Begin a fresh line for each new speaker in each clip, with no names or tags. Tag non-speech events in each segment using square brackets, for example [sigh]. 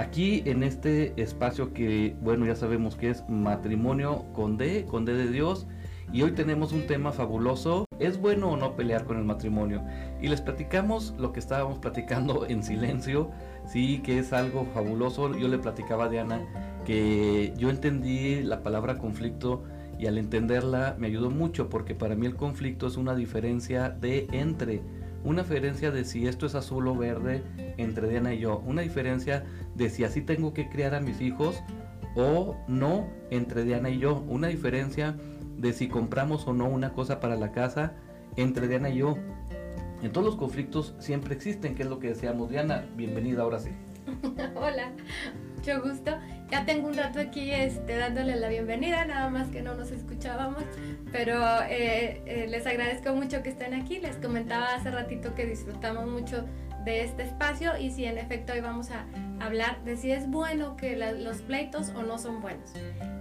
aquí en este espacio que, bueno, ya sabemos que es matrimonio con D, con D de Dios, y hoy tenemos un tema fabuloso. ¿Es bueno o no pelear con el matrimonio? Y les platicamos lo que estábamos platicando [laughs] en silencio, sí, que es algo fabuloso. Yo le platicaba a Diana que yo entendí la palabra conflicto y al entenderla me ayudó mucho porque para mí el conflicto es una diferencia de entre, una diferencia de si esto es azul o verde entre Diana y yo, una diferencia de si así tengo que criar a mis hijos o no entre Diana y yo, una diferencia de si compramos o no una cosa para la casa entre Diana y yo. En todos los conflictos siempre existen, que es lo que deseamos. Diana, bienvenida ahora sí. [laughs]
Hola, mucho gusto. Ya tengo un rato aquí este, dándole la bienvenida, nada más que no nos escuchábamos, pero eh, eh, les agradezco mucho que estén aquí. Les comentaba hace ratito que disfrutamos mucho de este espacio y si en efecto hoy vamos a hablar de si es bueno que los pleitos o no son buenos.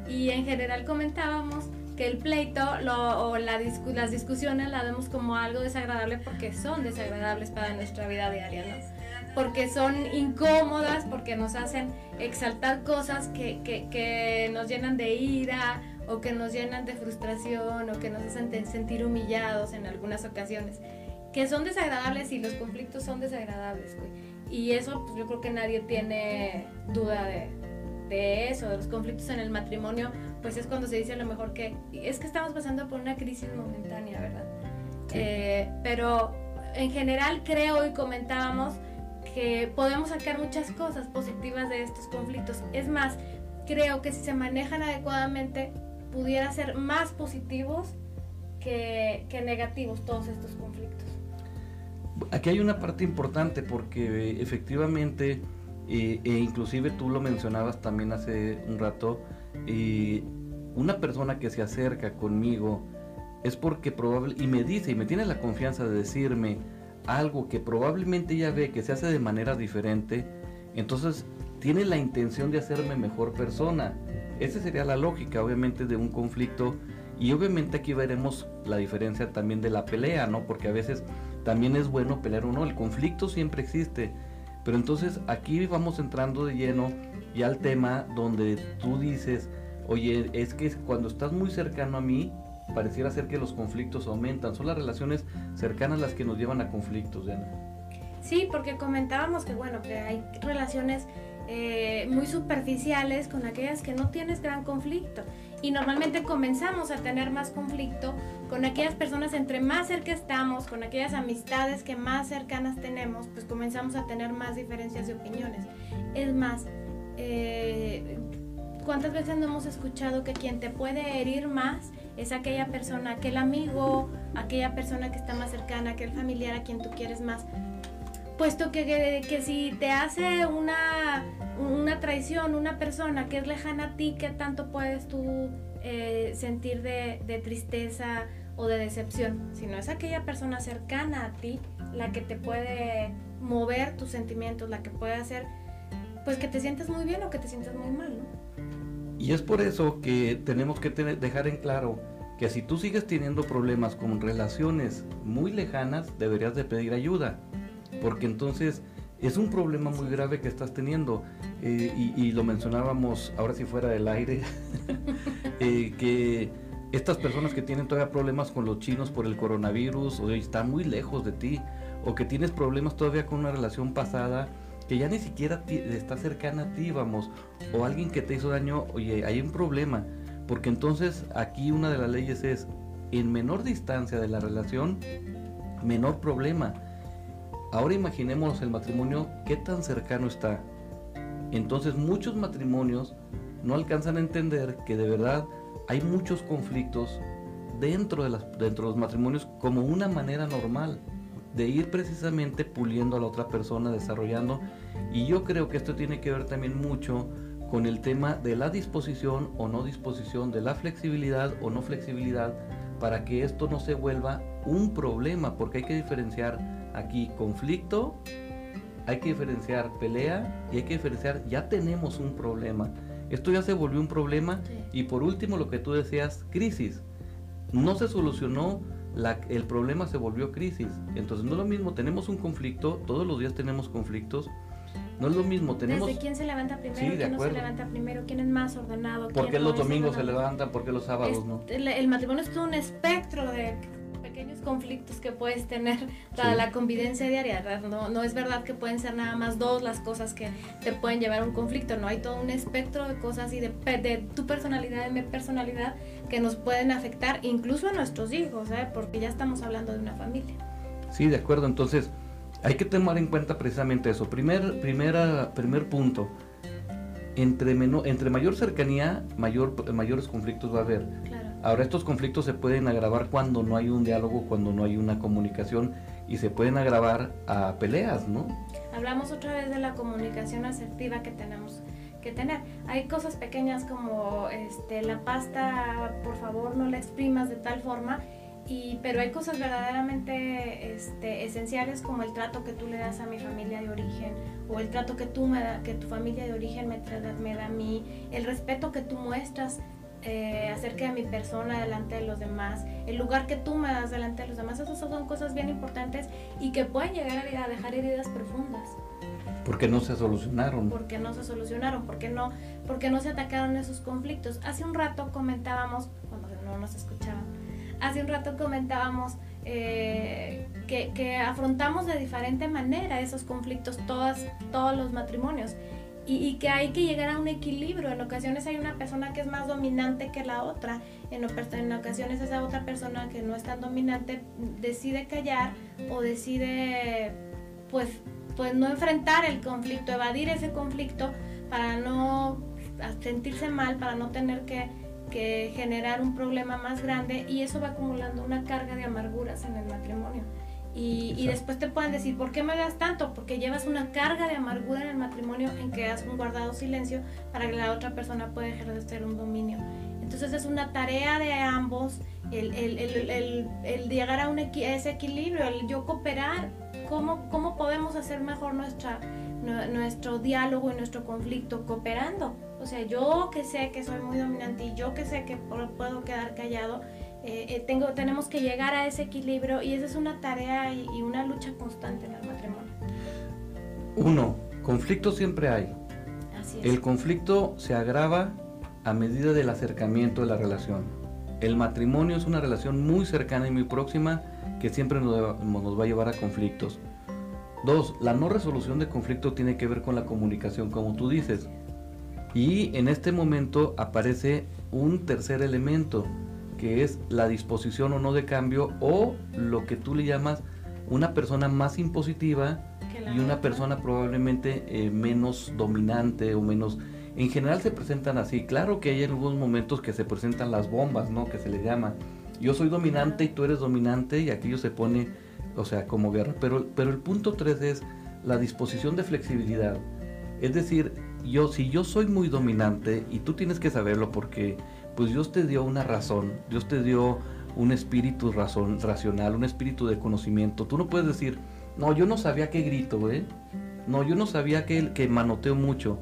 Y en general comentábamos que el pleito o la las discusiones la vemos como algo desagradable porque son desagradables para nuestra vida diaria, ¿no? Porque son incómodas, porque nos hacen exaltar cosas que, que, que nos llenan de ira o que nos llenan de frustración o que nos hacen sentir humillados en algunas ocasiones. Que son desagradables y los conflictos son desagradables, güey. Y eso pues yo creo que nadie tiene duda de, de eso, de los conflictos en el matrimonio, pues es cuando se dice a lo mejor que es que estamos pasando por una crisis momentánea, ¿verdad? Eh, pero en general creo y comentábamos podemos sacar muchas cosas positivas de estos conflictos. Es más, creo que si se manejan adecuadamente pudiera ser más positivos que, negativos todos estos conflictos.
Aquí hay una parte importante porque efectivamente e inclusive tú lo mencionabas también hace un rato, una persona que se acerca conmigo es porque probable, y me dice, y me tiene la confianza de decirme algo que probablemente ella ve que se hace de manera diferente, entonces tiene la intención de hacerme mejor persona. Esa sería la lógica, obviamente, de un conflicto. Y obviamente aquí veremos la diferencia también de la pelea, ¿no? Porque a veces también es bueno pelear o no. El conflicto siempre existe pero entonces aquí vamos entrando de lleno ya al tema donde tú dices, oye, es que cuando estás muy cercano a mí, pareciera ser que los conflictos aumentan. Son las relaciones cercanas las que nos llevan a conflictos, Diana.
Sí, porque comentábamos que, bueno, que hay relaciones eh, muy superficiales con aquellas que no tienes gran conflicto. Y normalmente comenzamos a tener más conflicto con aquellas personas entre más cerca estamos, con aquellas amistades que más cercanas tenemos, pues comenzamos a tener más diferencias de opiniones. Es más, eh, ¿cuántas veces no hemos escuchado que quien te puede herir más es aquella persona, aquel amigo, aquella persona que está más cercana, aquel familiar a quien tú quieres más? puesto que, que, si te hace una, una, traición, una persona que es lejana a ti, ¿qué tanto puedes tú eh, sentir de, de, tristeza o de decepción? Si no es aquella persona cercana a ti la que te puede mover tus sentimientos, la que puede hacer pues que te sientas muy bien o que te sientas muy mal, ¿no?
Y es por eso que tenemos que dejar en claro que si tú sigues teniendo problemas con relaciones muy lejanas, deberías de pedir ayuda. Porque entonces es un problema muy grave que estás teniendo. Eh, y, lo mencionábamos ahora si fuera del aire, [laughs] eh, que estas personas que tienen todavía problemas con los chinos por el coronavirus o están muy lejos de ti o que tienes problemas todavía con una relación pasada que ya ni siquiera está cercana a ti, vamos, o alguien que te hizo daño, oye, hay un problema, porque entonces aquí una de las leyes es, en menor distancia de la relación, menor problema. Ahora imaginemos el matrimonio, qué tan cercano está. Entonces muchos matrimonios no alcanzan a entender que de verdad hay muchos conflictos dentro de, dentro de los matrimonios como una manera normal de ir precisamente puliendo a la otra persona, desarrollando. Y yo creo que esto tiene que ver también mucho con el tema de la disposición o no disposición, de la flexibilidad o no flexibilidad, para que esto no se vuelva un problema, porque hay que diferenciar aquí conflicto, hay que diferenciar pelea y hay que diferenciar, ya tenemos un problema. Esto ya se volvió un problema y por último lo que tú decías, crisis. No se solucionó, la, el problema se volvió crisis. Entonces no es lo mismo, tenemos un conflicto, todos los días tenemos conflictos No es lo mismo, tenemos...
Desde quién se levanta primero,
Sí, de
quién no se levanta primero, quién es más ordenado.
¿Por qué
no
los domingos se levantan? ¿Por qué los sábados
Es-
no?
el, matrimonio es todo un espectro de pequeños conflictos que puedes tener para
Sí.
la convivencia diaria. No, no es verdad que pueden ser nada más dos las cosas que te pueden llevar a un conflicto. No hay todo un espectro de cosas y de, de tu personalidad y mi personalidad que nos pueden afectar incluso a nuestros hijos, ¿eh? porque ya estamos hablando de una familia.
Sí, de acuerdo. Entonces, hay que tomar en cuenta precisamente eso. Primer, primera, primer punto. Entre, meno- entre mayor cercanía, mayor, mayores conflictos va a haber.
Claro.
Ahora, estos conflictos se pueden agravar cuando no hay un diálogo, cuando no hay una comunicación y se pueden agravar a peleas, ¿no?
Hablamos otra vez de la comunicación asertiva que tenemos que tener. Hay cosas pequeñas como este, la pasta, por favor no la exprimas de tal forma, y, pero hay cosas verdaderamente este, esenciales como el trato que tú le das a mi familia de origen o el trato que, tú me da, que tu familia de origen me, tra- me da a mí, el respeto que tú muestras eh, acerca de mi persona delante de los demás, el lugar que tú me das delante de los demás, esas son cosas bien importantes y que pueden llegar a dejar heridas profundas
Porque no se solucionaron.
porque no se solucionaron, porque no, porque no se atacaron esos conflictos. Hace un rato comentábamos, cuando no nos escuchaban, hace un rato comentábamos eh, que, que afrontamos de diferente manera esos conflictos, todas, todos los matrimonios. Y, y que hay que llegar a un equilibrio. En ocasiones hay una persona que es más dominante que la otra. En, en ocasiones esa otra persona que no es tan dominante decide callar o decide pues pues no enfrentar el conflicto, evadir ese conflicto para no sentirse mal, para no tener que, que generar un problema más grande y eso va acumulando una carga de amarguras en el matrimonio. Y, y después te pueden decir, ¿por qué me das tanto? Porque llevas una carga de amargura en el matrimonio en que has un guardado silencio para que la otra persona pueda ejercer un dominio. Entonces es una tarea de ambos el, el, el, el, el llegar a, un equi- a ese equilibrio, el yo cooperar, cómo, cómo podemos hacer mejor nuestra, nu- nuestro diálogo y nuestro conflicto cooperando. O sea, yo que sé que soy muy dominante y yo que sé que pu- puedo quedar callado, eh, eh, tengo, tenemos que llegar a ese equilibrio y esa es una tarea y, y una lucha constante en el matrimonio.
Uno, conflicto siempre hay.
Así es.
El conflicto se agrava a medida del acercamiento de la relación. El matrimonio es una relación muy cercana y muy próxima que siempre nos, nos va a llevar a conflictos. Dos, la no resolución de conflicto tiene que ver con la comunicación, como tú dices. Y en este momento aparece un tercer elemento, que es la disposición o no de cambio, o lo que tú le llamas una persona más impositiva y una persona probablemente eh, menos dominante o menos... En general se presentan así. Claro que hay algunos momentos que se presentan las bombas, ¿no? Que se le llama. Yo soy dominante y tú eres dominante y aquello se pone, o sea, como guerra. Pero, pero el punto 3 es la disposición de flexibilidad. Es decir, yo si yo soy muy dominante y tú tienes que saberlo porque pues Dios te dio una razón, Dios te dio un espíritu razón, racional, un espíritu de conocimiento. Tú no puedes decir, no, yo no sabía que grito, ¿eh? No, yo no sabía que, que manoteo mucho.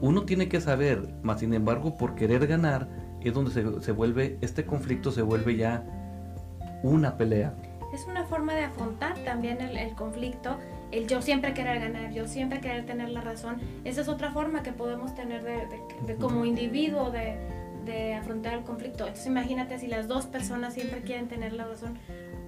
Uno tiene que saber, más sin embargo, por querer ganar, es donde se, se vuelve, este conflicto se vuelve ya una pelea.
Es una forma de afrontar también el, el conflicto, el yo siempre querer ganar, yo siempre querer tener la razón. Esa es otra forma que podemos tener de, de- de como individuo de, de afrontar el conflicto. Entonces imagínate si las dos personas siempre quieren tener la razón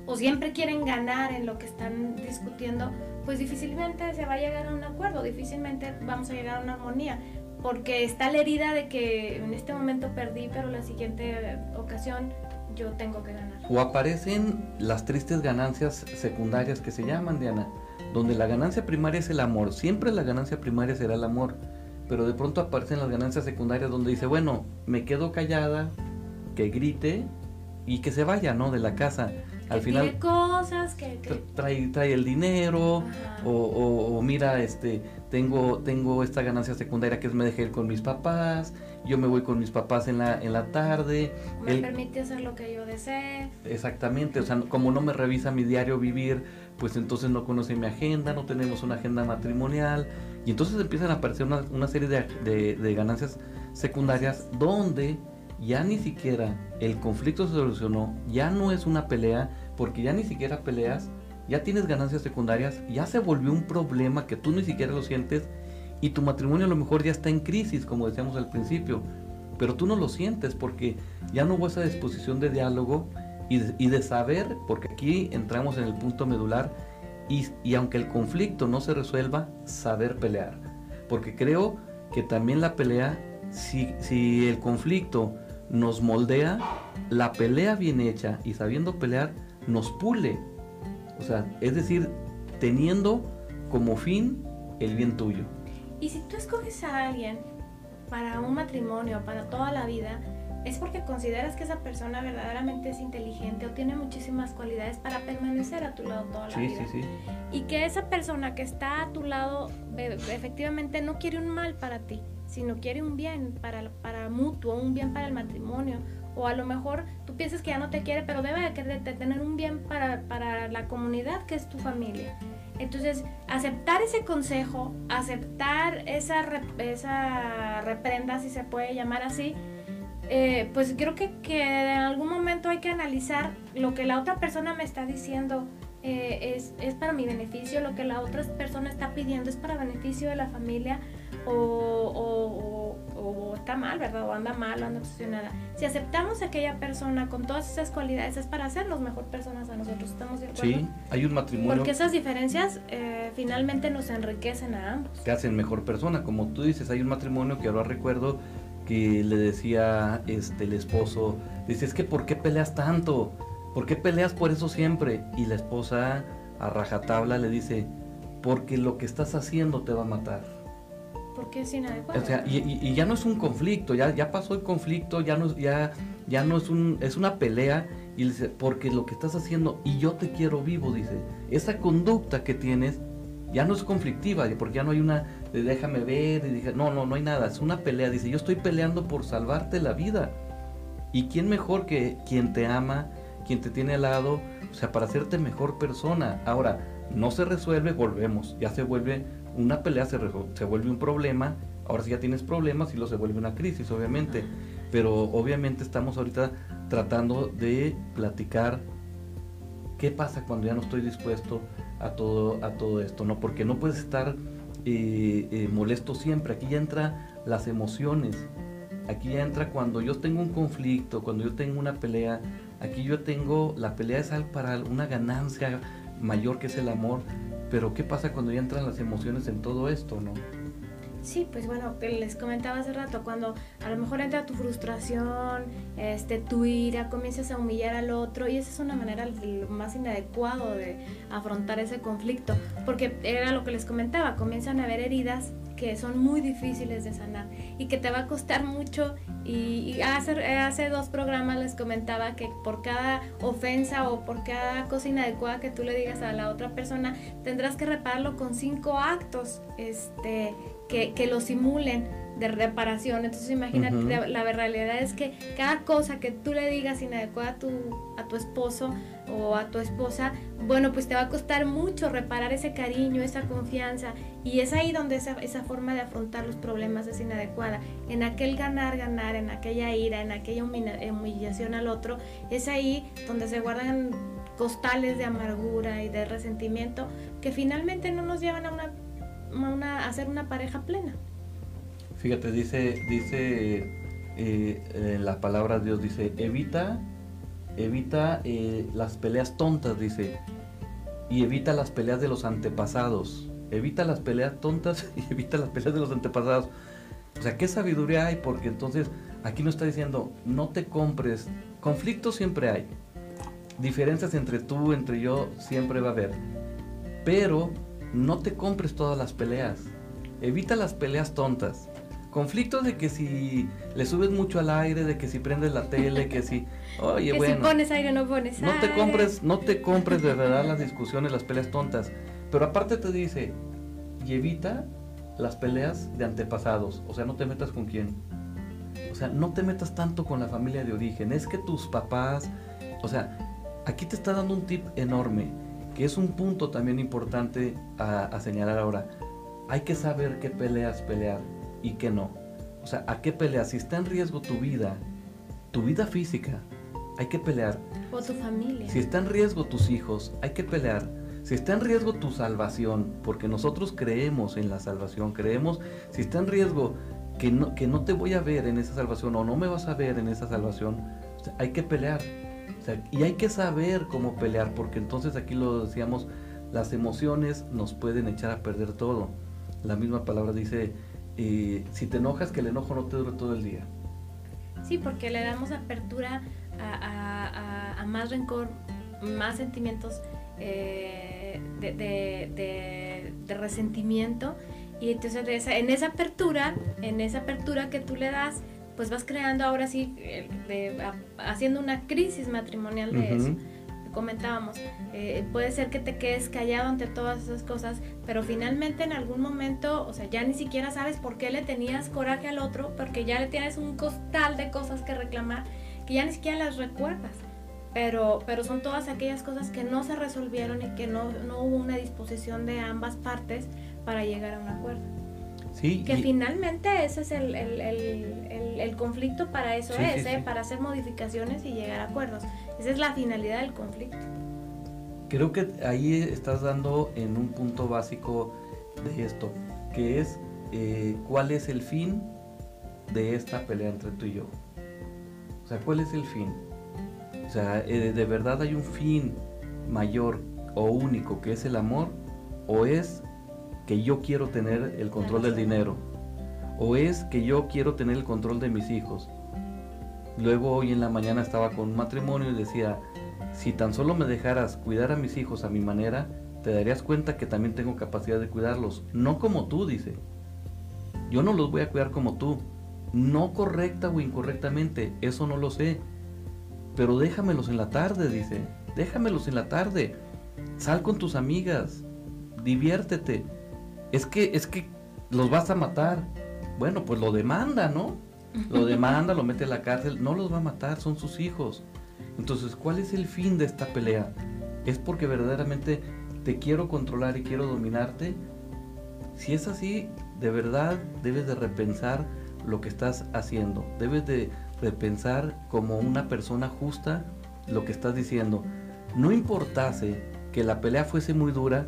o siempre quieren ganar en lo que están discutiendo, pues difícilmente se va a llegar a un acuerdo, difícilmente vamos a llegar a una armonía, porque está la herida de que en este momento perdí, pero la siguiente ocasión yo tengo que ganar.
O aparecen las tristes ganancias secundarias que se llaman, Diana, donde la ganancia primaria es el amor. Siempre la ganancia primaria será el amor. Pero de pronto aparecen las ganancias secundarias donde dice, bueno, me quedo callada, que grite y que se vaya, ¿no? De la casa. Al
que
final
cosas que, que-
tra- trae, trae el dinero,
Ajá.
o, o- o mira, este, tengo, tengo esta ganancia secundaria que es me dejé ir con mis papás, yo me voy con mis papás en la, en la tarde,
me
él-
permite hacer lo que yo desee.
Exactamente, o sea, como no me revisa mi diario vivir, pues entonces no conoce mi agenda, no tenemos una agenda matrimonial, y entonces empiezan a aparecer una, una serie de, de- de ganancias secundarias donde ya ni siquiera el conflicto se solucionó, ya no es una pelea, porque ya ni siquiera peleas, ya tienes ganancias secundarias, ya se volvió un problema que tú ni siquiera lo sientes, y tu matrimonio a lo mejor ya está en crisis, como decíamos al principio, pero tú no lo sientes porque ya no hubo esa disposición de diálogo y de, saber, porque aquí entramos en el punto medular, y, y, aunque el conflicto no se resuelva, saber pelear. Porque creo que también la pelea, si, si el conflicto nos moldea, la pelea bien hecha y sabiendo pelear, nos pule. O sea, es decir, teniendo como fin el bien tuyo.
Y si tú escoges a alguien para un matrimonio, para toda la vida, es porque consideras que esa persona verdaderamente es inteligente o tiene muchísimas cualidades para permanecer a tu lado toda la vida. Sí, sí. Y que esa persona que está a tu lado efectivamente no quiere un mal para ti, sino quiere un bien para, para mutuo, un bien para el matrimonio. O a lo mejor tú piensas que ya no te quiere, pero debe de, tener un bien para, para la comunidad que es tu familia. Entonces, aceptar ese consejo, aceptar esa, esa reprenda, si se puede llamar así, eh, pues creo que, que, en algún momento hay que analizar lo que la otra persona me está diciendo eh, es, es, para mi beneficio, lo que la otra persona está pidiendo es para beneficio de la familia o, o, está mal, ¿verdad? O anda mal, o anda obsesionada. Si aceptamos a aquella persona con todas esas cualidades es para hacernos mejor personas a nosotros, ¿estamos de acuerdo?
Sí, hay un matrimonio.
Porque esas diferencias eh, finalmente nos enriquecen a ambos.
Que hacen mejor persona, como tú dices, hay un matrimonio que ahora recuerdo que le decía este el esposo, dice, es que ¿por qué peleas tanto? ¿Por qué peleas por eso siempre? Y la esposa a rajatabla le dice, porque lo que estás haciendo te va a matar
porque es inadecuado.
O sea, y, ya no es un conflicto, ya, ya pasó el conflicto, ya no, ya, ya no es un, es una pelea, y dice, porque lo que estás haciendo, y yo te quiero vivo, dice, esa conducta que tienes ya no es conflictiva, porque ya no hay una de déjame ver, y dije, no, no, no hay nada, es una pelea, dice, yo estoy peleando por salvarte la vida. ¿Y quién mejor que quien te ama, quien te tiene al lado, o sea, para hacerte mejor persona? Ahora, no se resuelve, volvemos, ya se vuelve una pelea se, se vuelve un problema, ahora si ya tienes problemas y lo se vuelve una crisis, obviamente. Pero obviamente estamos ahorita tratando de platicar qué pasa cuando ya no estoy dispuesto a todo, a todo esto, ¿no? Porque no puedes estar eh, eh, molesto siempre. Aquí ya entra las emociones. Aquí ya entra cuando yo tengo un conflicto, cuando yo tengo una pelea. Aquí yo tengo, la pelea es para una ganancia mayor que es el amor. Pero ¿qué pasa cuando ya entran las emociones en todo esto, no?
Sí, pues bueno, les comentaba hace rato, cuando a lo mejor entra tu frustración, este, tu ira, comienzas a humillar al otro y esa es una manera más inadecuado de afrontar ese conflicto, porque era lo que les comentaba, comienzan a haber heridas que son muy difíciles de sanar y que te va a costar mucho. Y, hace, hace dos programas les comentaba que por cada ofensa o por cada cosa inadecuada que tú le digas a la otra persona, tendrás que repararlo con cinco actos este, que, que lo simulen de reparación. Entonces imagínate, la, realidad es que cada cosa que tú le digas inadecuada a tu, a tu esposo o a tu esposa, bueno, pues te va a costar mucho reparar ese cariño, esa confianza. Y es ahí donde esa, esa forma de afrontar los problemas es inadecuada. En aquel ganar, ganar, en aquella ira, en aquella humillación al otro, es ahí donde se guardan costales de amargura y de resentimiento que finalmente no nos llevan a una, a, una, a ser una pareja plena.
Fíjate, dice, dice eh, la palabra Dios, dice, evita, evita eh, las peleas tontas, dice, y evita las peleas de los antepasados. Evita las peleas tontas [laughs] y evita las peleas de los antepasados. O sea, ¿qué sabiduría hay? Porque entonces aquí nos está diciendo, no te compres, conflictos siempre hay, diferencias entre tú, entre yo, siempre va a haber, pero no te compres todas las peleas, evita las peleas tontas. Conflictos de que si le subes mucho al aire, de que si prendes la tele, que si, oye,
que
si
pones aire no pones
no te compres, no te compres de verdad las [laughs] discusiones, las peleas tontas. Pero aparte te dice, y evita las peleas de antepasados, o sea, no te metas con quién. O sea, no te metas tanto con la familia de origen. Es que tus papás, o sea, aquí te está dando un tip enorme, que es un punto también importante a, a señalar ahora. Hay que saber qué peleas pelear y que no. O sea, ¿a qué peleas? Si está en riesgo tu vida, tu vida física, hay que pelear.
O tu familia.
Si está en riesgo tus hijos, hay que pelear. Si está en riesgo tu salvación, porque nosotros creemos en la salvación, creemos, si está en riesgo que no, que no te voy a ver en esa salvación o no me vas a ver en esa salvación, hay que pelear. y hay que saber cómo pelear, porque entonces aquí lo decíamos, las emociones nos pueden echar a perder todo. La misma palabra dice, eh, si te enojas, que el enojo no te dure todo el día.
Sí, porque le damos apertura a, más rencor, más sentimientos eh, de, resentimiento. Y entonces en esa apertura, en esa apertura que tú le das, pues vas creando ahora sí, eh, haciendo una crisis matrimonial de eso comentábamos, eh, puede ser que te quedes callado ante todas esas cosas, pero finalmente en algún momento, o sea, ya ni siquiera sabes por qué le tenías coraje al otro, porque ya le tienes un costal de cosas que reclamar que ya ni siquiera las recuerdas. Pero, pero son todas aquellas cosas que no se resolvieron y que no, no hubo una disposición de ambas partes para llegar a un acuerdo.
Sí,
que finalmente ese es el, el, el, el, conflicto para eso es, ¿eh? para hacer modificaciones y llegar a acuerdos. Esa es la finalidad del conflicto.
Creo que ahí estás dando en un punto básico de esto, que es eh, cuál es el fin de esta pelea entre tú y yo. O sea, ¿cuál es el fin? O sea, eh, ¿de verdad hay un fin mayor o único que es el amor? ¿O es que yo quiero tener el control del dinero? ¿O es que yo quiero tener el control de mis hijos? Luego hoy en la mañana estaba con un matrimonio y decía, si tan solo me dejaras cuidar a mis hijos a mi manera, te darías cuenta que también tengo capacidad de cuidarlos. No como tú, dice. Yo no los voy a cuidar como tú. No correcta o incorrectamente, eso no lo sé. Pero déjamelos en la tarde, dice. Déjamelos en la tarde. Sal con tus amigas. Diviértete. Es que, es que los vas a matar. Bueno, pues lo demanda, ¿no? Lo demanda, lo mete a la cárcel, no los va a matar, son sus hijos. Entonces, ¿cuál es el fin de esta pelea? ¿Es porque verdaderamente te quiero controlar y quiero dominarte? Si es así, de verdad debes de repensar lo que estás haciendo. Debes de repensar como una persona justa lo que estás diciendo. No importase que la pelea fuese muy dura,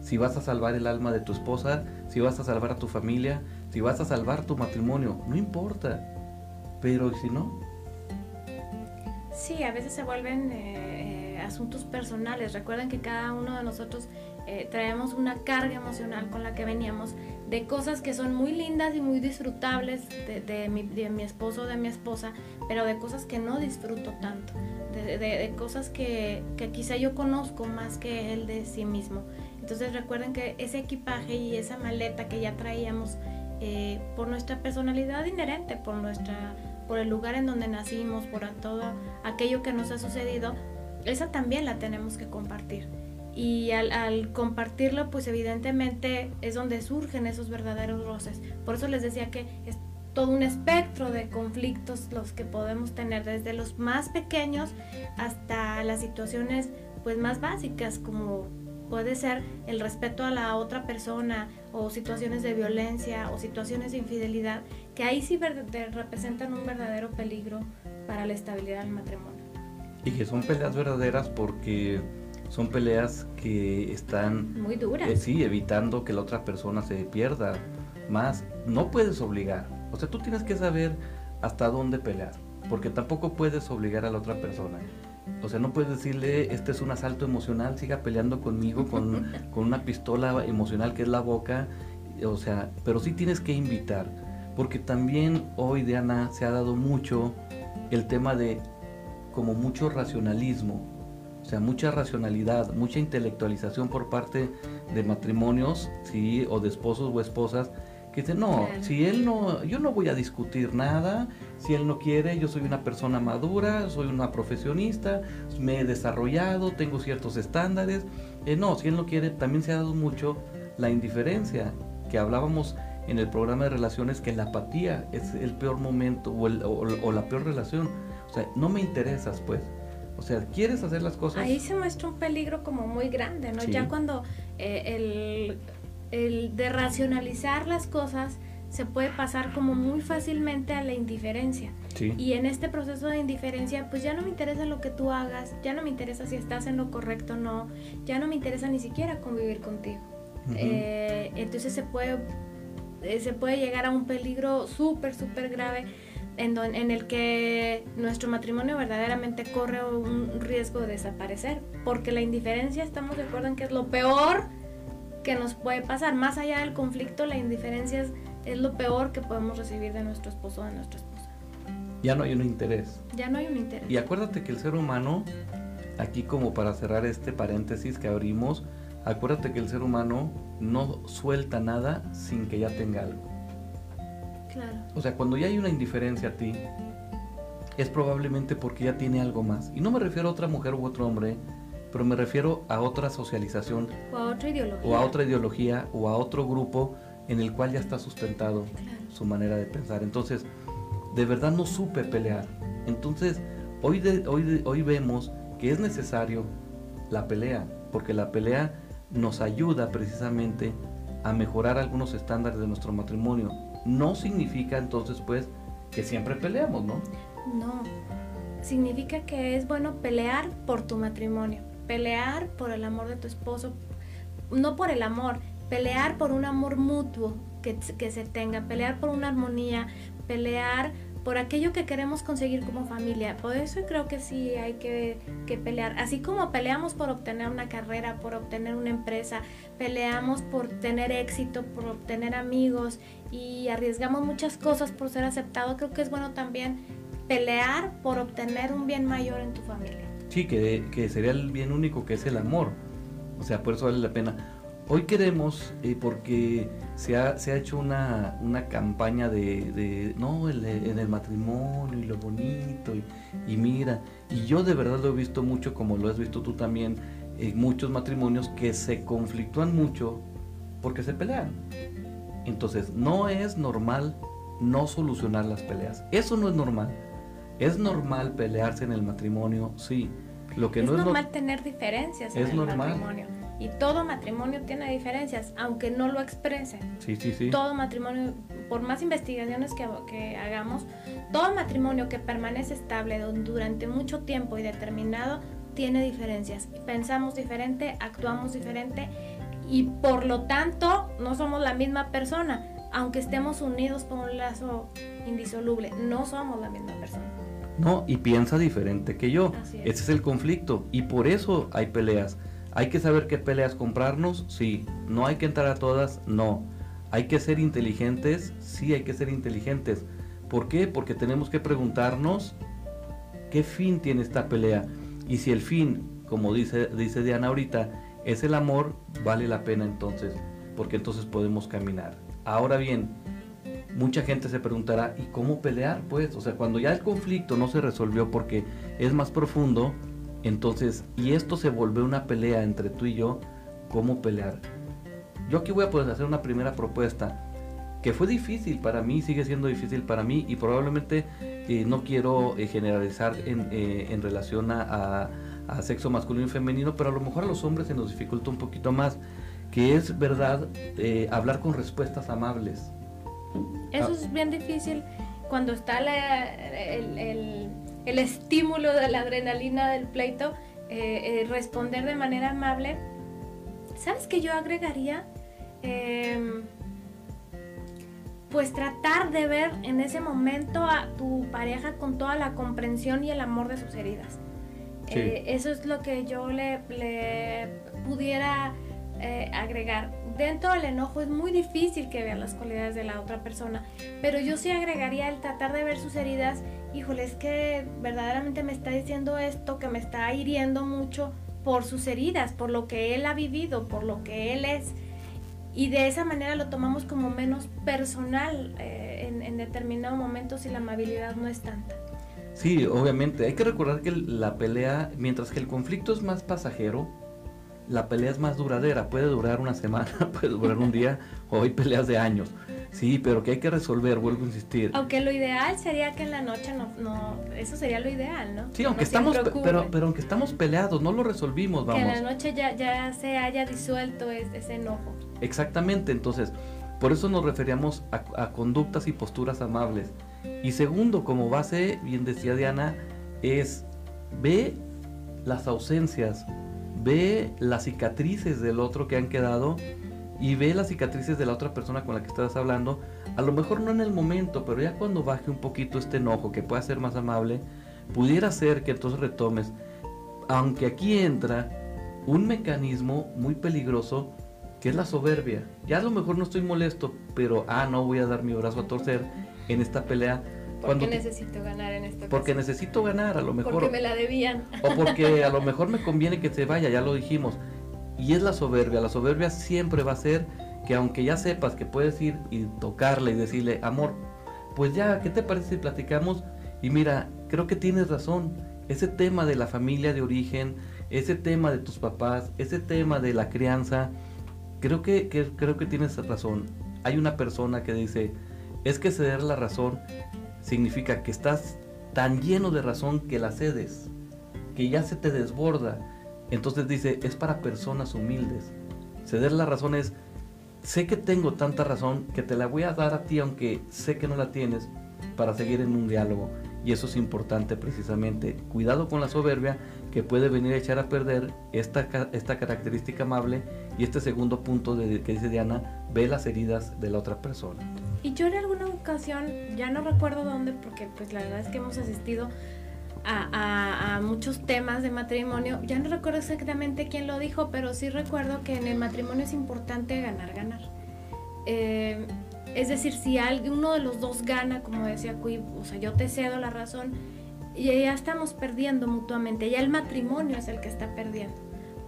si vas a salvar el alma de tu esposa, si vas a salvar a tu familia, si vas a salvar tu matrimonio, no importa. Pero si no?
Sí, a veces se vuelven eh, eh, asuntos personales. Recuerden que cada uno de nosotros eh, traemos una carga emocional con la que veníamos de cosas que son muy lindas y muy disfrutables de, mi, de mi, esposo o de mi esposa, pero de cosas que no disfruto tanto, de, cosas que, que, quizá yo conozco más que él de sí mismo. Entonces recuerden que ese equipaje y esa maleta que ya traíamos eh, por nuestra personalidad inherente, por, nuestra, por el lugar en donde nacimos, por todo aquello que nos ha sucedido, esa también la tenemos que compartir. Y al, compartirlo, pues evidentemente es donde surgen esos verdaderos roces. Por eso les decía que es todo un espectro de conflictos los que podemos tener, desde los más pequeños hasta las situaciones pues más básicas como puede ser el respeto a la otra persona o situaciones de violencia o situaciones de infidelidad, que ahí sí representan un verdadero peligro para la estabilidad del matrimonio.
Y que son peleas verdaderas porque son peleas que están...
Muy duras.
Eh, sí, evitando que la otra persona se pierda más. No puedes obligar. O sea, tú tienes que saber hasta dónde pelear, porque tampoco puedes obligar a la otra persona. O sea, no puedes decirle, este es un asalto emocional, siga peleando conmigo con, [laughs] una pistola emocional que es la boca. O sea, pero sí tienes que invitar. Porque también hoy, Diana, se ha dado mucho el tema de como mucho racionalismo. O sea, mucha racionalidad, mucha intelectualización por parte de matrimonios, sí, o de esposos o esposas que dice, no, si él no, yo no voy a discutir nada, si él no quiere, yo soy una persona madura, soy una profesionista, me he desarrollado, tengo ciertos estándares. Eh, no, si él no quiere, también se ha dado mucho la indiferencia, que hablábamos en el programa de relaciones, que la apatía es el peor momento o, o, la peor relación. O sea, no me interesas, pues. O sea, ¿quieres hacer las cosas?
Ahí se muestra un peligro como muy grande, ¿no? Ya cuando eh, el el de racionalizar las cosas se puede pasar como muy fácilmente a la indiferencia. Y en este proceso de indiferencia, pues ya no me interesa lo que tú hagas, ya no me interesa si estás en lo correcto o no, ya no me interesa ni siquiera convivir contigo. Eh, entonces se puede, eh, se puede llegar a un peligro súper, súper grave en, en, el que nuestro matrimonio verdaderamente corre un riesgo de desaparecer, porque la indiferencia estamos de acuerdo en que es lo peor que nos puede pasar. Más allá del conflicto, la indiferencia es, es lo peor que podemos recibir de nuestro esposo o de nuestra esposa.
Ya no hay un interés.
Ya no hay un interés.
Y acuérdate que el ser humano, aquí como para cerrar este paréntesis que abrimos, acuérdate que el ser humano no suelta nada sin que ya tenga algo.
Claro.
O sea, cuando ya hay una indiferencia a ti, es probablemente porque ya tiene algo más. Y no me refiero a otra mujer u otro hombre, pero me refiero a otra socialización.
O a otra ideología.
O a otra ideología, o a otro grupo en el cual ya está sustentado su manera de pensar. Entonces, de verdad no supe pelear. Entonces, hoy, hoy, hoy vemos que es necesario la pelea, porque la pelea nos ayuda precisamente a mejorar algunos estándares de nuestro matrimonio. No significa entonces pues que siempre peleamos, ¿no?
No, significa que es bueno pelear por tu matrimonio, pelear por el amor de tu esposo, no por el amor, pelear por un amor mutuo que, que se tenga, pelear por una armonía, pelear por aquello que queremos conseguir como familia. Por eso creo que sí hay que, pelear. Así como peleamos por obtener una carrera, por obtener una empresa, peleamos por tener éxito, por obtener amigos y arriesgamos muchas cosas por ser aceptado, creo que es bueno también pelear por obtener un bien mayor en tu familia.
Sí, que, que sería el bien único que es el amor. O sea, por eso vale la pena. Hoy queremos, eh, porque se ha, se ha hecho una, una campaña de, de no, en el matrimonio y lo bonito, y, mira, y yo de verdad lo he visto mucho, como lo has visto tú también, en muchos matrimonios que se conflictúan mucho porque se pelean. Entonces, no es normal no solucionar las peleas. Eso no es normal. Es normal pelearse en el matrimonio, sí.
Lo que es no es normal tener diferencias en el matrimonio y todo matrimonio tiene diferencias, aunque no lo exprese.
Sí, sí, sí.
Todo matrimonio, por más investigaciones que, que hagamos, todo matrimonio que permanece estable durante mucho tiempo y determinado tiene diferencias. Pensamos diferente, actuamos diferente y por lo tanto no somos la misma persona. Aunque estemos unidos por un lazo indisoluble, no somos la misma persona.
No, y piensa diferente que yo. Ese es el conflicto y por eso hay peleas ¿Hay que saber qué peleas comprarnos? Sí. ¿No hay que entrar a todas? No. ¿Hay que ser inteligentes? Sí, hay que ser inteligentes. ¿Por qué? Porque tenemos que preguntarnos qué fin tiene esta pelea. Y si el fin, como dice, dice Diana ahorita, es el amor, vale la pena entonces, porque entonces podemos caminar. Ahora bien, mucha gente se preguntará, ¿y cómo pelear? Pues, o sea, cuando ya el conflicto no se resolvió porque es más profundo, entonces, y esto se volvió una pelea entre tú y yo, ¿cómo pelear? Yo aquí voy a poder hacer una primera propuesta que fue difícil para mí, sigue siendo difícil para mí y probablemente eh, no quiero eh, generalizar en, eh, en relación a, a, sexo masculino y femenino, pero a lo mejor a los hombres se nos dificulta un poquito más, que es verdad hablar con respuestas amables.
Eso ah. es bien difícil cuando está el el estímulo de la adrenalina del pleito, eh, eh, responder de manera amable. ¿Sabes qué yo agregaría? Em, pues tratar de ver en ese momento a tu pareja con toda la comprensión y el amor de sus heridas. Eh, eso es lo que yo le, le pudiera agregar. Dentro del enojo es muy difícil que vean las cualidades de la otra persona, pero yo sí agregaría el tratar de ver sus heridas híjole, es que verdaderamente me está diciendo esto, que me está hiriendo mucho por sus heridas, por lo que él ha vivido, por lo que él es. Y de esa manera lo tomamos como menos personal eh, en, en determinado momento si la amabilidad no es tanta.
Sí, obviamente. Hay que recordar que la pelea, mientras que el conflicto es más pasajero, la pelea es más duradera. Puede durar una semana, [laughs] puede durar un día, o hay peleas de años. Sí, pero que hay que resolver, vuelvo a insistir.
Aunque lo ideal sería que en la noche no, no eso sería lo ideal, ¿no?
Sí, aunque estamos, pero, pero aunque estamos peleados, no lo resolvimos, vamos.
Que en la noche ya, ya se haya disuelto ese enojo.
Exactamente, entonces, Por eso nos referíamos a, conductas y posturas amables. Y segundo, como base, bien decía Diana, es ve las ausencias, ve las cicatrices del otro que han quedado y ve las cicatrices de la otra persona con la que estás hablando. A lo mejor no en el momento, pero ya cuando baje un poquito este enojo, que pueda ser más amable, pudiera ser que entonces retomes. Aunque aquí entra un mecanismo muy peligroso que es la soberbia. Ya a lo mejor no estoy molesto, pero ah, no voy a dar mi brazo a torcer en esta pelea.
Porque necesito ganar en esta
Porque necesito ganar, a lo mejor. Porque
me la debían.
O porque a lo [laughs] mejor me conviene que se vaya, ya lo dijimos. Y es la soberbia. La soberbia siempre va a ser que aunque ya sepas que puedes ir y tocarle y decirle, amor, pues ya, ¿qué te parece si platicamos? Y mira, creo que tienes razón. Ese tema de la familia de origen, ese tema de tus papás, ese tema de la crianza, creo que, creo que tienes razón. Hay una persona que dice, es que ceder la razón significa que estás tan lleno de razón que la cedes, que ya se te desborda. Entonces dice, es para personas humildes. Ceder la razón es, sé que tengo tanta razón que te la voy a dar a ti aunque sé que no la tienes para seguir en un diálogo. Y eso es importante precisamente. Cuidado con la soberbia que puede venir a echar a perder esta, esta característica amable y este segundo punto de, que dice Diana, ve las heridas de la otra persona.
Y yo en alguna ocasión, ya no recuerdo dónde, porque pues la verdad es que hemos asistido a, muchos temas de matrimonio, ya no recuerdo exactamente quién lo dijo, pero sí recuerdo que en el matrimonio es importante ganar, ganar. Eh, es decir, si uno de los dos gana, como decía Cui, o sea, yo te cedo la razón, y ya estamos perdiendo mutuamente, ya el matrimonio es el que está perdiendo,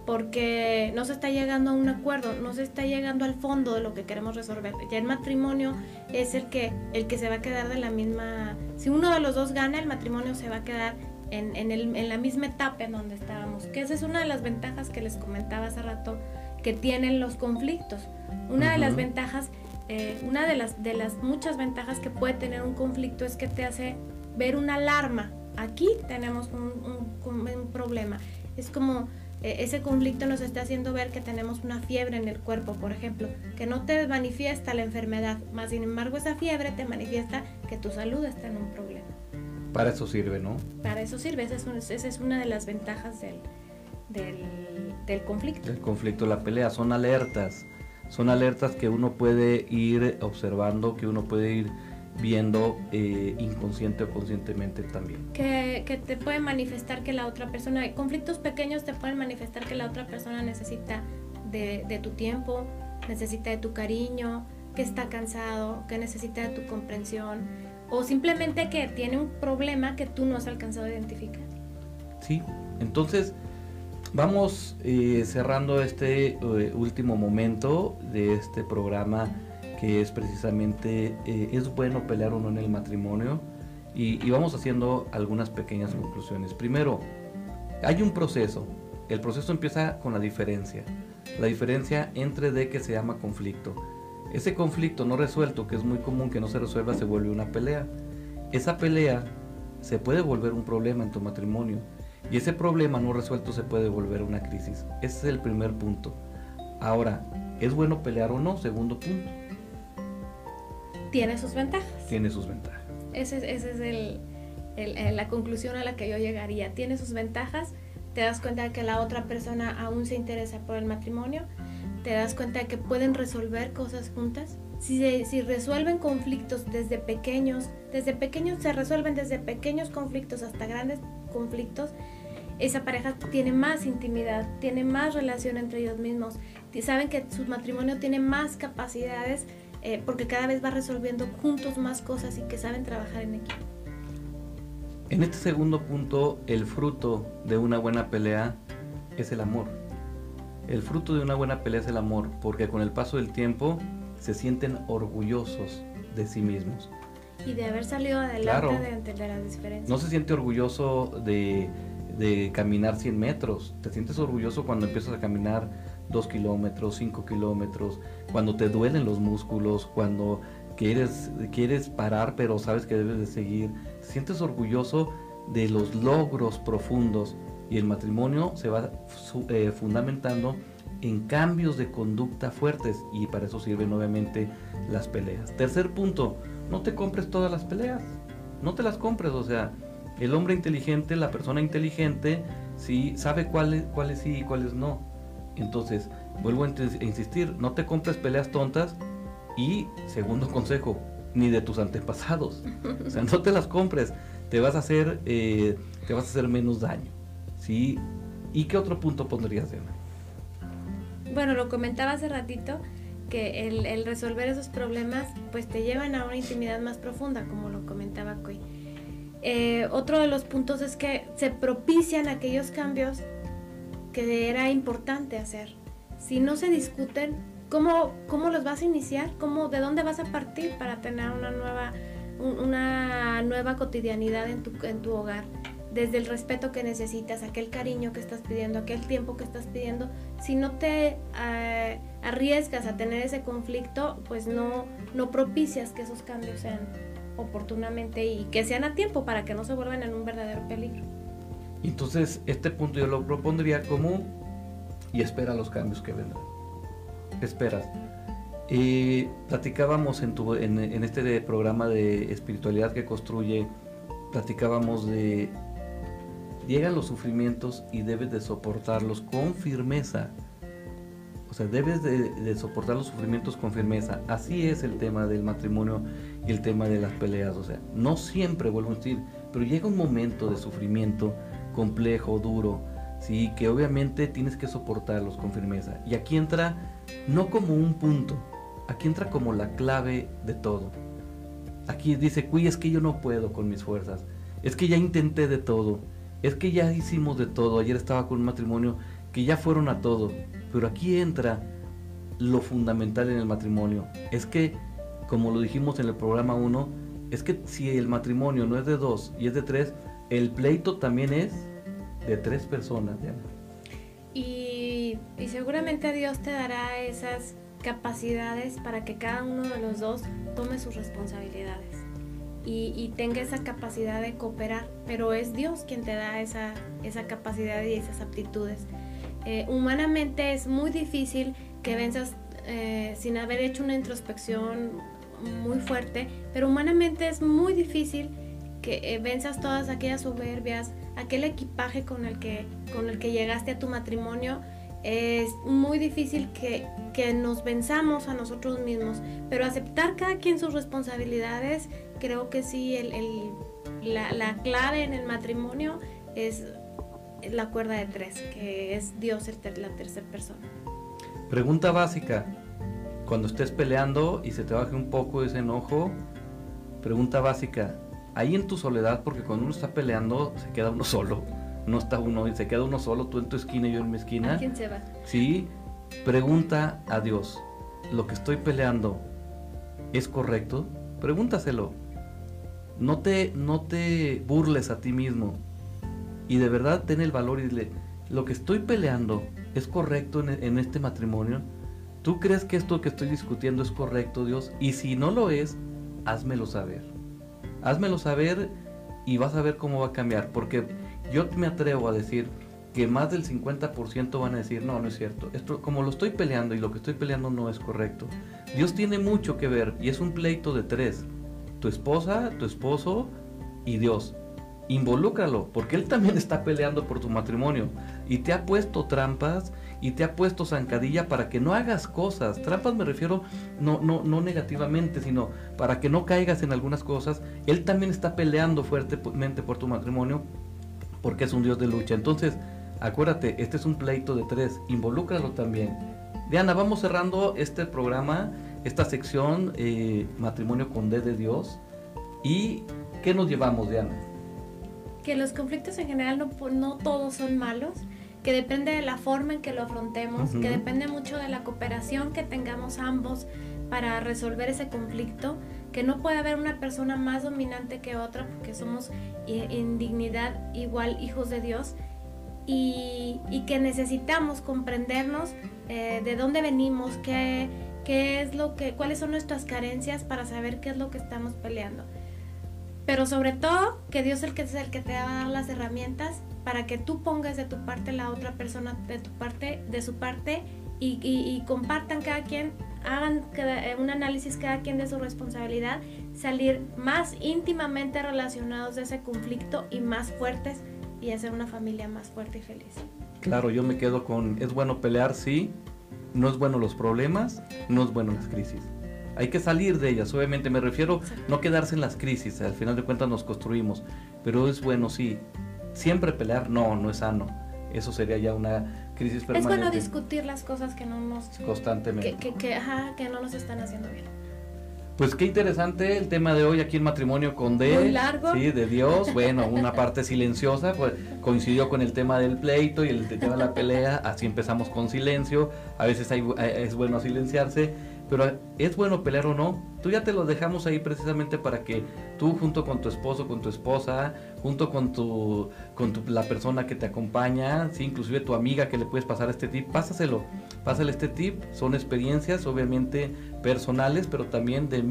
porque no se está llegando a un acuerdo, no se está llegando al fondo de lo que queremos resolver. Ya el matrimonio es el que, el que se va a quedar de la misma, si uno de los dos gana, el matrimonio se va a quedar en, en, el, en la misma etapa en donde estábamos, que esa es una de las ventajas que les comentaba hace rato que tienen los conflictos. Una de las ventajas eh, una de las, de las muchas ventajas que puede tener un conflicto es que te hace ver una alarma. Aquí tenemos un, un, problema. Es como ese conflicto nos está haciendo ver que tenemos una fiebre en el cuerpo, por ejemplo, que no te manifiesta la enfermedad, más sin embargo esa fiebre te manifiesta que tu salud está en un problema.
Para eso sirve, ¿no?
Para eso sirve, esa es, esa es una de las ventajas del, del, del conflicto.
El conflicto, la pelea, son alertas son alertas que uno puede ir observando, que uno puede ir viendo eh, inconsciente o conscientemente también.
Que, que, te pueden manifestar que la otra persona, conflictos pequeños te pueden manifestar que la otra persona necesita de, de tu tiempo, necesita de tu cariño, que está cansado, que necesita de tu comprensión o simplemente que tiene un problema que tú no has alcanzado a identificar.
Sí, entonces Vamos eh, cerrando este eh, último momento de este programa es precisamente, eh, es bueno pelear o no en el matrimonio y, vamos haciendo algunas pequeñas conclusiones. Primero, hay un proceso. El proceso empieza con la diferencia. La diferencia entre de que se llama conflicto. Ese conflicto no resuelto, que es muy común que no se resuelva, se vuelve una pelea. Esa pelea se puede volver un problema en tu matrimonio y ese problema no resuelto se puede volver una crisis. Ese es el primer punto. Ahora, ¿es bueno pelear o no? Segundo punto.
Tiene sus ventajas.
Tiene sus ventajas.
Esa es, ese es la conclusión a la que yo llegaría. Tiene sus ventajas. Te das cuenta de que la otra persona aún se interesa por el matrimonio. Te das cuenta de que pueden resolver cosas juntas. Si, si resuelven conflictos desde pequeños, desde pequeños se resuelven desde pequeños conflictos hasta grandes conflictos, esa pareja tiene más intimidad, tiene más relación entre ellos mismos, saben que su matrimonio tiene más capacidades eh, porque cada vez va resolviendo juntos más cosas y que saben trabajar en equipo.
En este segundo punto, el fruto de una buena pelea es el amor. El fruto de una buena pelea es el amor, porque con el paso del tiempo se sienten orgullosos de sí mismos.
Y de haber salido adelante de entender las diferencias.
No se siente orgulloso de, de caminar 100 metros. Te sientes orgulloso cuando empiezas a caminar 2 kilómetros, 5 kilómetros, cuando te duelen los músculos, cuando quieres, quieres parar pero sabes que debes de seguir. Te sientes orgulloso de los logros profundos y el matrimonio se va eh, fundamentando en cambios de conducta fuertes y para eso sirven obviamente las peleas. Tercer punto, no te compres todas las peleas, no te las compres, o sea, el hombre inteligente, la persona inteligente, sí sabe cuáles, cuáles sí y cuáles no. Entonces, vuelvo a insistir, no te compres peleas tontas y segundo consejo, ni de tus antepasados. O sea, no te las compres, te vas a hacer, eh, te vas a hacer menos daño. ¿sí? ¿Y qué otro punto pondrías, Diana?
Bueno, lo comentaba hace ratito, que el, resolver esos problemas pues te llevan a una intimidad más profunda, como lo comentaba Coy. Eh, otro de los puntos es que se propician aquellos cambios que era importante hacer. Si no se discuten, ¿cómo, cómo los vas a iniciar? ¿Cómo, ¿De dónde vas a partir para tener una nueva, una nueva cotidianidad en tu, en tu hogar? Desde el respeto que necesitas, aquel cariño que estás pidiendo, aquel tiempo que estás pidiendo. Si no te eh, arriesgas a tener ese conflicto, pues no, no propicias que esos cambios sean oportunamente y que sean a tiempo para que no se vuelvan en un verdadero peligro.
Entonces, este punto yo lo propondría como y espera los cambios que vendrán. Esperas. Eh, platicábamos en, tu, en, en, este programa de espiritualidad que construye, platicábamos de llegan los sufrimientos y debes de soportarlos con firmeza. O sea, debes de, de, soportar los sufrimientos con firmeza. Así es el tema del matrimonio y el tema de las peleas. O sea, no siempre vuelvo a decir, pero llega un momento de sufrimiento complejo, duro, ¿sí? que obviamente tienes que soportarlos con firmeza. Y aquí entra no como un punto, aquí entra como la clave de todo. Aquí dice, cuy, es que yo no puedo con mis fuerzas, es que ya intenté de todo, es que ya hicimos de todo. Ayer estaba con un matrimonio que ya fueron a todo, pero aquí entra lo fundamental en el matrimonio. Es que, como lo dijimos en el programa 1, es que si el matrimonio no es de dos y es de tres, el pleito también es de tres personas, Diana.
Y, y seguramente Dios te dará esas capacidades para que cada uno de los dos tome sus responsabilidades y, tenga esa capacidad de cooperar, pero es Dios quien te da esa, esa capacidad y esas aptitudes. Eh, humanamente es muy difícil que venzas eh, sin haber hecho una introspección muy fuerte, pero humanamente es muy difícil que eh, venzas todas aquellas soberbias, aquel equipaje con el que, con el que llegaste a tu matrimonio, es muy difícil que, que, nos venzamos a nosotros mismos, pero aceptar cada quien sus responsabilidades, creo que sí, el, el, la, la, clave en el matrimonio es la cuerda de tres, que es Dios el la tercera persona.
Pregunta básica, cuando estés peleando y se te baje un poco ese enojo, pregunta básica, ahí en tu soledad, porque cuando uno está peleando se queda uno [laughs] solo, no está uno, y se queda uno solo, tú en tu esquina y yo en mi esquina.
¿A quién se va?
Sí, pregunta a Dios, ¿lo que estoy peleando es correcto? Pregúntaselo. No te, no te burles a ti mismo. Y de verdad ten el valor y dile, lo que estoy peleando es correcto en, en este matrimonio. ¿Tú crees que esto que estoy discutiendo es correcto, Dios? Y si no lo es, házmelo saber. Házmelo saber y vas a ver cómo va a cambiar. Porque yo me atrevo a decir que más del 50% van a decir, no, no es cierto. Esto, como lo estoy peleando y lo que estoy peleando no es correcto. Dios tiene mucho que ver y es un pleito de tres. Tu esposa, tu esposo y Dios. Involúcralo, porque Él también está peleando por tu matrimonio y te ha puesto trampas y te ha puesto zancadilla para que no hagas cosas. Trampas me refiero no, no, no negativamente, sino para que no caigas en algunas cosas. Él también está peleando fuertemente por tu matrimonio porque es un Dios de lucha. Entonces, acuérdate, este es un pleito de tres, involúcralo también. Diana, vamos cerrando este programa, esta sección, eh, matrimonio con D de Dios. ¿Y qué nos llevamos, Diana?
que los conflictos en general no, no todos son malos, que depende de la forma en que lo afrontemos, que depende mucho de la cooperación que tengamos ambos para resolver ese conflicto, que no puede haber una persona más dominante que otra porque somos en dignidad igual hijos de Dios y, que necesitamos comprendernos eh, de dónde venimos, qué, qué es lo que, cuáles son nuestras carencias para saber qué es lo que estamos peleando. Pero sobre todo, que Dios es el que es el que te va a dar las herramientas para que tú pongas de tu parte la otra persona de tu parte, de su parte y, compartan cada quien, hagan eh, un análisis cada quien de su responsabilidad, salir más íntimamente relacionados de ese conflicto y más fuertes y hacer una familia más fuerte y feliz.
Claro, yo me quedo con, es bueno pelear, sí, no es bueno los problemas, no es bueno las crisis. Hay que salir de ellas, obviamente me refiero no quedarse en las crisis, al final de cuentas nos construimos, pero es bueno, sí, siempre pelear, no, no es sano. Eso sería ya una crisis permanente.
Es bueno discutir las cosas que no nos...
Constantemente.
Que, que, ajá, que no nos están haciendo bien.
Pues qué interesante el tema de hoy aquí en Matrimonio con D.
Muy largo.
Sí, de Dios. Bueno, una parte silenciosa, pues coincidió con el tema del pleito y el tema de la pelea. Así empezamos con silencio. A veces hay, eh, es bueno silenciarse pero ¿es bueno pelear o no? Tú ya te lo dejamos ahí precisamente para que tú junto con tu esposo, con tu esposa, junto con tu con la persona que te acompaña, sí, inclusive tu amiga que le puedes pasar este tip, pásaselo. Pásale este tip, son experiencias obviamente personales, pero también de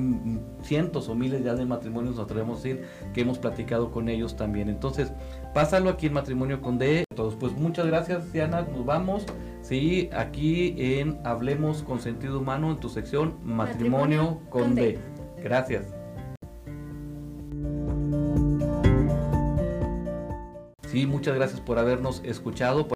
cientos o miles ya de matrimonios, nos atrevemos a decir, que hemos platicado con ellos también. Entonces, pásalo aquí en Matrimonio con D. Entonces, pues muchas gracias, Diana, nos vamos. Sí, aquí en Hablemos con Sentido Humano, en tu sección Matrimonio, con, D. Gracias. Sí, muchas gracias por habernos escuchado.